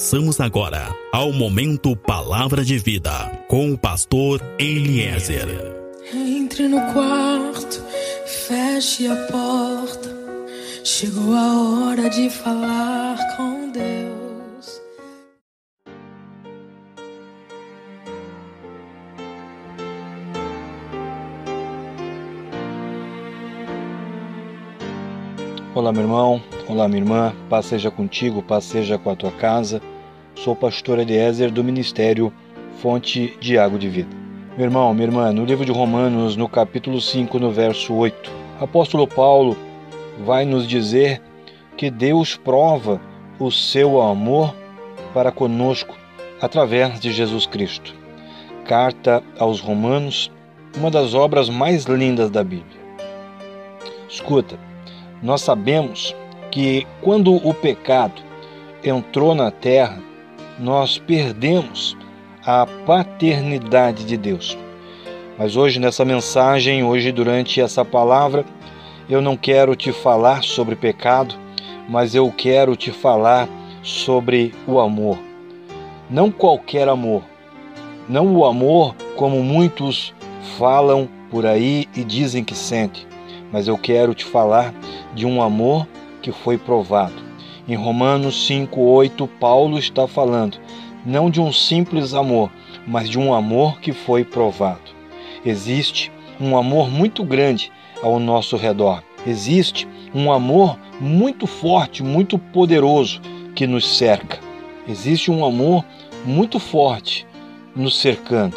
Passamos agora ao momento Palavra de Vida com o pastor Eliezer. Entre no quarto, feche a porta. Chegou a hora de falar com Deus. Olá, meu irmão. Olá, minha irmã. Paz seja contigo, paz seja com a tua casa. Sou pastor Eliezer do Ministério Fonte de Água de Vida. Meu irmão, minha irmã, no livro de Romanos, no capítulo 5, no verso 8, o apóstolo Paulo vai nos dizer que Deus prova o seu amor para conosco através de Jesus Cristo. Carta aos Romanos, uma das obras mais lindas da Bíblia. Escuta, nós sabemos que quando o pecado entrou na terra, nós perdemos a paternidade de Deus. Mas hoje, nessa mensagem, hoje, durante essa palavra, eu não quero te falar sobre pecado, mas eu quero te falar sobre o amor. Não qualquer amor, não o amor como muitos falam por aí e dizem que sente, mas eu quero te falar de um amor que foi provado. Em Romanos 5:8, Paulo está falando não de um simples amor, mas de um amor que foi provado. Existe um amor muito grande ao nosso redor. Existe um amor muito forte, muito poderoso que nos cerca. Existe um amor muito forte nos cercando.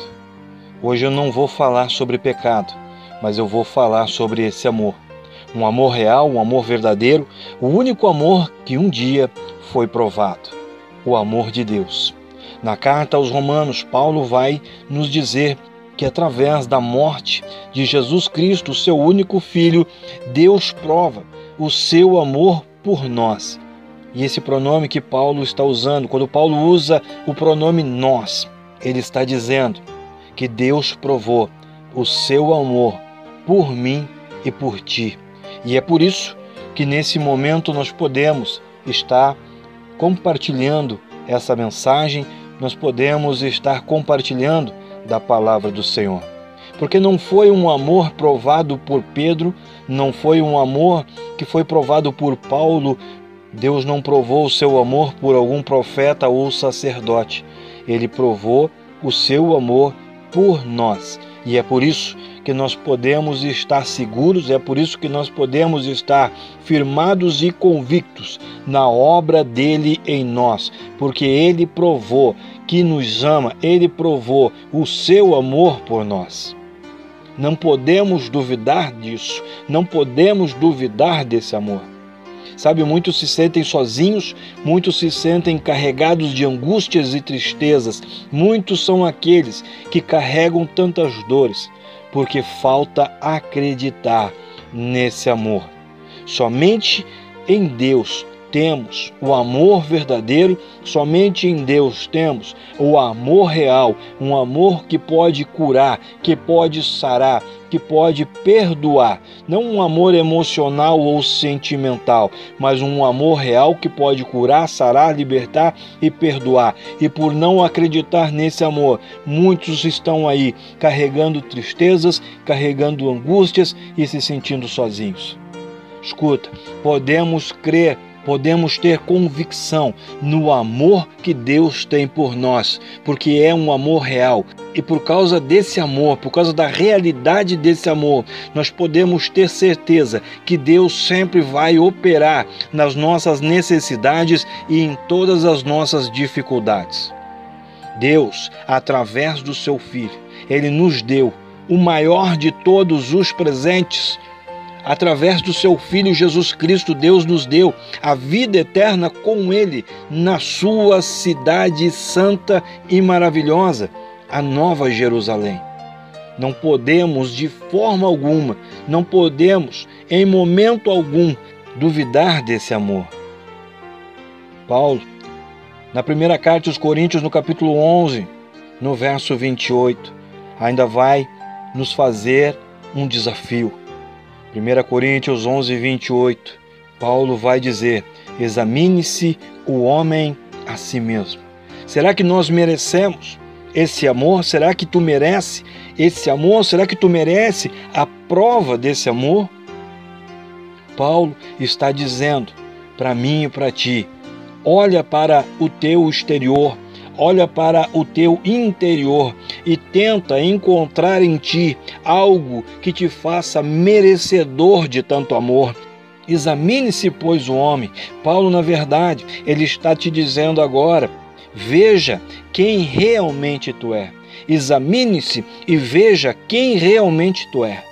Hoje eu não vou falar sobre pecado, mas eu vou falar sobre esse amor um amor real, um amor verdadeiro, o único amor que um dia foi provado o amor de Deus. Na carta aos Romanos, Paulo vai nos dizer que através da morte de Jesus Cristo, seu único filho, Deus prova o seu amor por nós. E esse pronome que Paulo está usando, quando Paulo usa o pronome nós, ele está dizendo que Deus provou o seu amor por mim e por ti. E é por isso que nesse momento nós podemos estar compartilhando essa mensagem, nós podemos estar compartilhando da palavra do Senhor. Porque não foi um amor provado por Pedro, não foi um amor que foi provado por Paulo. Deus não provou o seu amor por algum profeta ou sacerdote. Ele provou o seu amor por nós. E é por isso que nós podemos estar seguros, é por isso que nós podemos estar firmados e convictos na obra dele em nós, porque ele provou que nos ama, ele provou o seu amor por nós. Não podemos duvidar disso, não podemos duvidar desse amor. Sabe, muitos se sentem sozinhos, muitos se sentem carregados de angústias e tristezas, muitos são aqueles que carregam tantas dores porque falta acreditar nesse amor. Somente em Deus temos o amor verdadeiro, somente em Deus temos o amor real, um amor que pode curar, que pode sarar, que pode perdoar. Não um amor emocional ou sentimental, mas um amor real que pode curar, sarar, libertar e perdoar. E por não acreditar nesse amor, muitos estão aí carregando tristezas, carregando angústias e se sentindo sozinhos. Escuta, podemos crer podemos ter convicção no amor que Deus tem por nós, porque é um amor real. E por causa desse amor, por causa da realidade desse amor, nós podemos ter certeza que Deus sempre vai operar nas nossas necessidades e em todas as nossas dificuldades. Deus, através do seu Filho, ele nos deu o maior de todos os presentes através do seu Filho Jesus Cristo, Deus nos deu a vida eterna com Ele na sua cidade santa e maravilhosa, a Nova Jerusalém. Não podemos de forma alguma, não podemos em momento algum duvidar desse amor. Paulo, na primeira carta aos Coríntios, no capítulo 11, no verso 28, ainda vai nos fazer um desafio 1 Coríntios 11, 28, Paulo vai dizer: Examine-se o homem a si mesmo. Será que nós merecemos esse amor? Será que tu merece esse amor? Será que tu merece a prova desse amor? Paulo está dizendo para mim e para ti: olha para o teu exterior, olha para o teu interior e tenta encontrar em ti algo que te faça merecedor de tanto amor. Examine-se, pois, o homem. Paulo, na verdade, ele está te dizendo agora: veja quem realmente tu é. Examine-se e veja quem realmente tu é.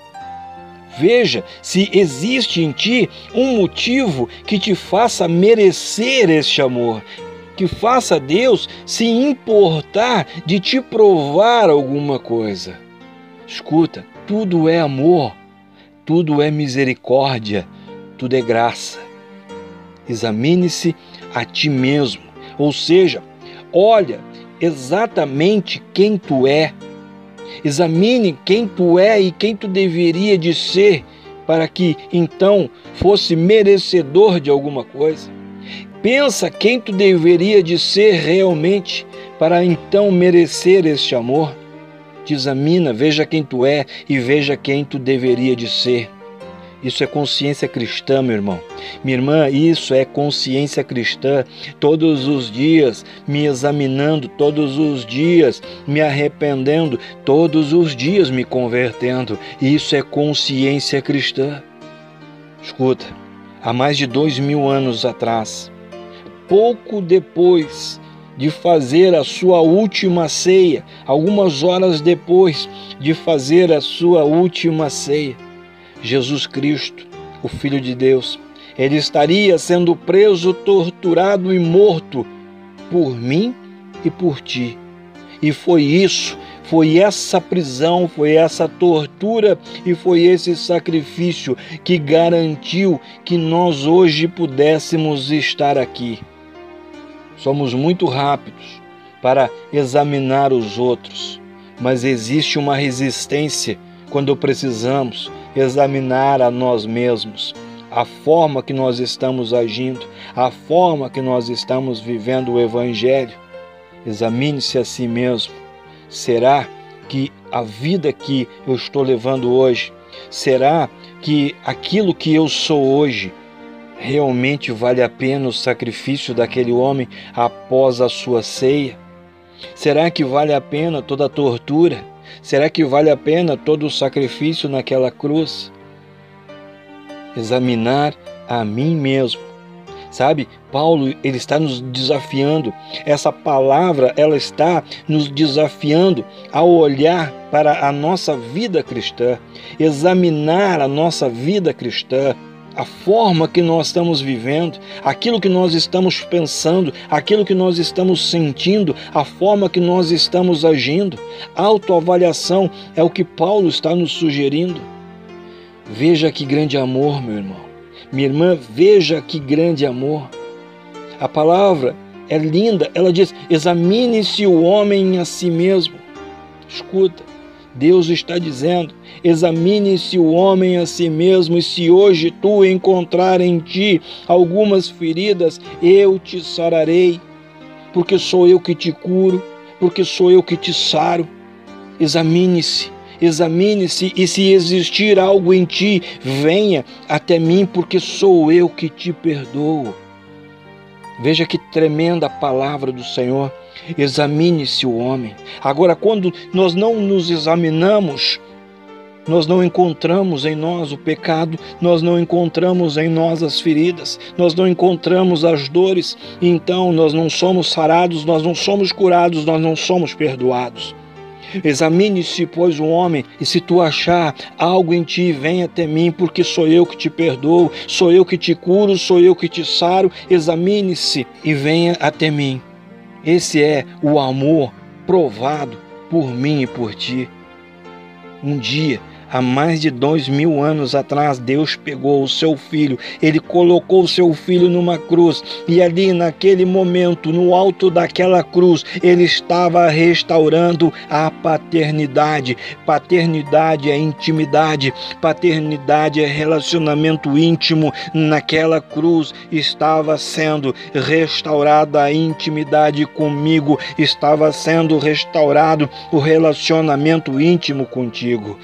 Veja se existe em ti um motivo que te faça merecer este amor, que faça Deus se importar de te provar alguma coisa. Escuta, tudo é amor, tudo é misericórdia, tudo é graça. Examine-se a ti mesmo, ou seja, olha exatamente quem tu é Examine quem tu é e quem tu deveria de ser para que então fosse merecedor de alguma coisa. Pensa quem tu deveria de ser realmente para então merecer este amor. Te examina, veja quem tu é e veja quem tu deveria de ser. Isso é consciência cristã, meu irmão. Minha irmã, isso é consciência cristã. Todos os dias me examinando, todos os dias me arrependendo, todos os dias me convertendo. Isso é consciência cristã. Escuta, há mais de dois mil anos atrás, pouco depois de fazer a sua última ceia, algumas horas depois de fazer a sua última ceia, Jesus Cristo, o Filho de Deus, ele estaria sendo preso, torturado e morto por mim e por ti. E foi isso, foi essa prisão, foi essa tortura e foi esse sacrifício que garantiu que nós hoje pudéssemos estar aqui. Somos muito rápidos para examinar os outros, mas existe uma resistência quando precisamos examinar a nós mesmos, a forma que nós estamos agindo, a forma que nós estamos vivendo o Evangelho. Examine-se a si mesmo. Será que a vida que eu estou levando hoje, será que aquilo que eu sou hoje realmente vale a pena o sacrifício daquele homem após a sua ceia? Será que vale a pena toda a tortura? Será que vale a pena todo o sacrifício naquela cruz? Examinar a mim mesmo. Sabe, Paulo ele está nos desafiando. Essa palavra ela está nos desafiando a olhar para a nossa vida cristã, examinar a nossa vida cristã, a forma que nós estamos vivendo, aquilo que nós estamos pensando, aquilo que nós estamos sentindo, a forma que nós estamos agindo. Autoavaliação é o que Paulo está nos sugerindo. Veja que grande amor, meu irmão. Minha irmã, veja que grande amor. A palavra é linda, ela diz: examine-se o homem a si mesmo. Escuta, Deus está dizendo: examine-se o homem a si mesmo, e se hoje tu encontrar em ti algumas feridas, eu te sararei, porque sou eu que te curo, porque sou eu que te saro. Examine-se, examine-se, e se existir algo em ti, venha até mim, porque sou eu que te perdoo. Veja que tremenda palavra do Senhor. Examine-se o homem. Agora, quando nós não nos examinamos, nós não encontramos em nós o pecado, nós não encontramos em nós as feridas, nós não encontramos as dores, então nós não somos sarados, nós não somos curados, nós não somos perdoados. Examine-se, pois, o homem, e se tu achar algo em ti, venha até mim, porque sou eu que te perdoo, sou eu que te curo, sou eu que te saro. Examine-se e venha até mim. Esse é o amor provado por mim e por ti. Um dia há mais de dois mil anos atrás, Deus pegou o seu filho, ele colocou o seu filho numa cruz e ali, naquele momento, no alto daquela cruz, ele estava restaurando a paternidade. Paternidade é intimidade, paternidade é relacionamento íntimo. Naquela cruz estava sendo restaurada a intimidade comigo, estava sendo restaurado o relacionamento íntimo contigo.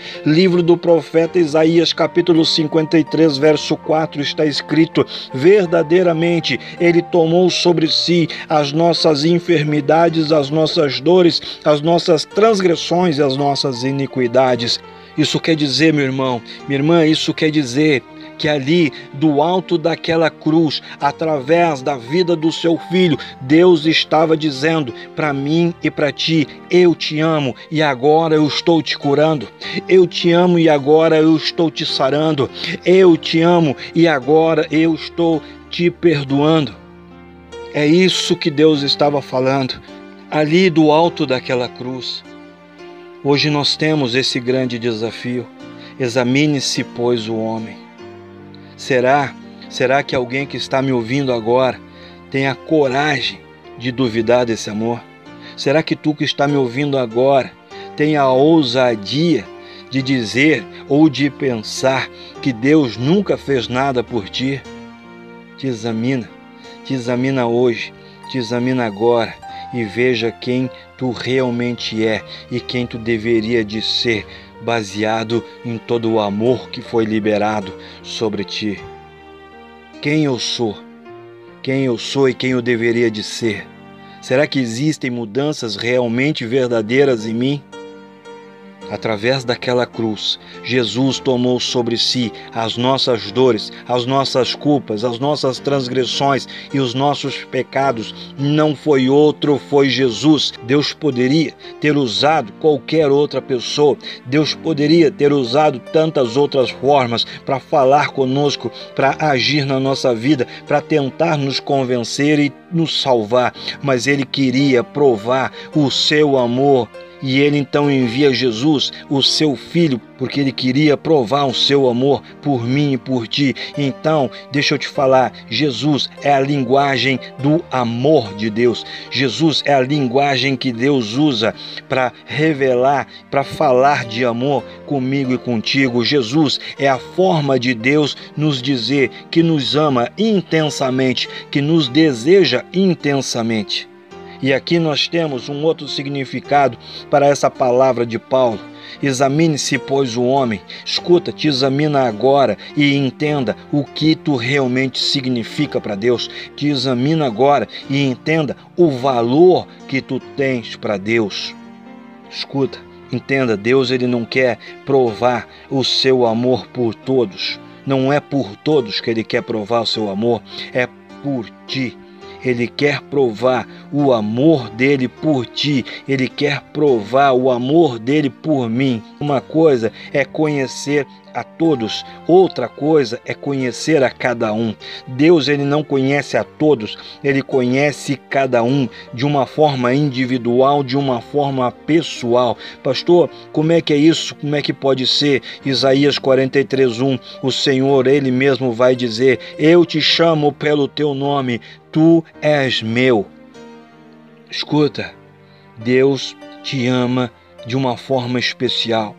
Livro do profeta Isaías, capítulo 53, verso 4, está escrito: Verdadeiramente ele tomou sobre si as nossas enfermidades, as nossas dores, as nossas transgressões e as nossas iniquidades. Isso quer dizer, meu irmão, minha irmã, isso quer dizer que ali do alto daquela cruz, através da vida do seu filho, Deus estava dizendo para mim e para ti: Eu te amo e agora eu estou te curando. Eu te amo e agora eu estou te sarando. Eu te amo e agora eu estou te perdoando. É isso que Deus estava falando ali do alto daquela cruz. Hoje nós temos esse grande desafio. Examine-se, pois, o homem. Será, será que alguém que está me ouvindo agora tem a coragem de duvidar desse amor? Será que tu que está me ouvindo agora tem a ousadia de dizer ou de pensar que Deus nunca fez nada por ti? Te examina, te examina hoje, te examina agora e veja quem tu realmente é e quem tu deveria de ser baseado em todo o amor que foi liberado sobre ti. Quem eu sou? Quem eu sou e quem eu deveria de ser? Será que existem mudanças realmente verdadeiras em mim? Através daquela cruz, Jesus tomou sobre si as nossas dores, as nossas culpas, as nossas transgressões e os nossos pecados. Não foi outro, foi Jesus. Deus poderia ter usado qualquer outra pessoa, Deus poderia ter usado tantas outras formas para falar conosco, para agir na nossa vida, para tentar nos convencer e nos salvar, mas Ele queria provar o seu amor e ele então envia Jesus, o seu filho, porque ele queria provar o seu amor por mim e por ti. Então, deixa eu te falar, Jesus é a linguagem do amor de Deus. Jesus é a linguagem que Deus usa para revelar, para falar de amor comigo e contigo. Jesus é a forma de Deus nos dizer que nos ama intensamente, que nos deseja intensamente. E aqui nós temos um outro significado para essa palavra de Paulo. Examine-se, pois, o homem. Escuta, te examina agora e entenda o que tu realmente significa para Deus. Te examina agora e entenda o valor que tu tens para Deus. Escuta, entenda, Deus ele não quer provar o seu amor por todos. Não é por todos que ele quer provar o seu amor, é por ti ele quer provar o amor dele por ti, ele quer provar o amor dele por mim. Uma coisa é conhecer a todos, outra coisa é conhecer a cada um. Deus ele não conhece a todos, ele conhece cada um de uma forma individual, de uma forma pessoal. Pastor, como é que é isso? Como é que pode ser? Isaías 43:1, o Senhor ele mesmo vai dizer: Eu te chamo pelo teu nome, tu és meu. Escuta, Deus te ama de uma forma especial.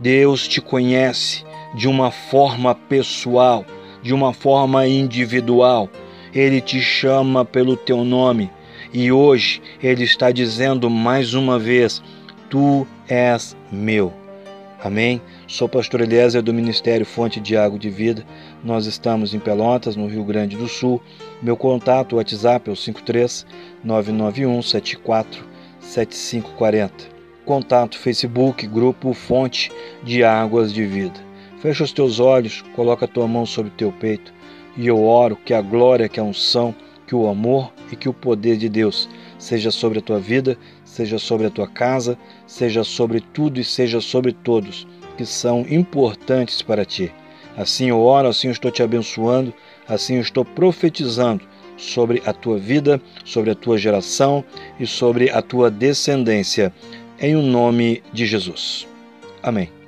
Deus te conhece de uma forma pessoal, de uma forma individual. Ele te chama pelo teu nome e hoje ele está dizendo mais uma vez: Tu és meu. Amém? Sou pastor Eliezer do Ministério Fonte de Água de Vida. Nós estamos em Pelotas, no Rio Grande do Sul. Meu contato, WhatsApp é o 53 991 74 7540 contato Facebook, grupo Fonte de Águas de Vida. Fecha os teus olhos, coloca a tua mão sobre o teu peito e eu oro que a glória, que a unção, que o amor e que o poder de Deus seja sobre a tua vida, seja sobre a tua casa, seja sobre tudo e seja sobre todos que são importantes para ti. Assim eu oro, assim eu estou te abençoando, assim eu estou profetizando sobre a tua vida, sobre a tua geração e sobre a tua descendência em o nome de Jesus. Amém.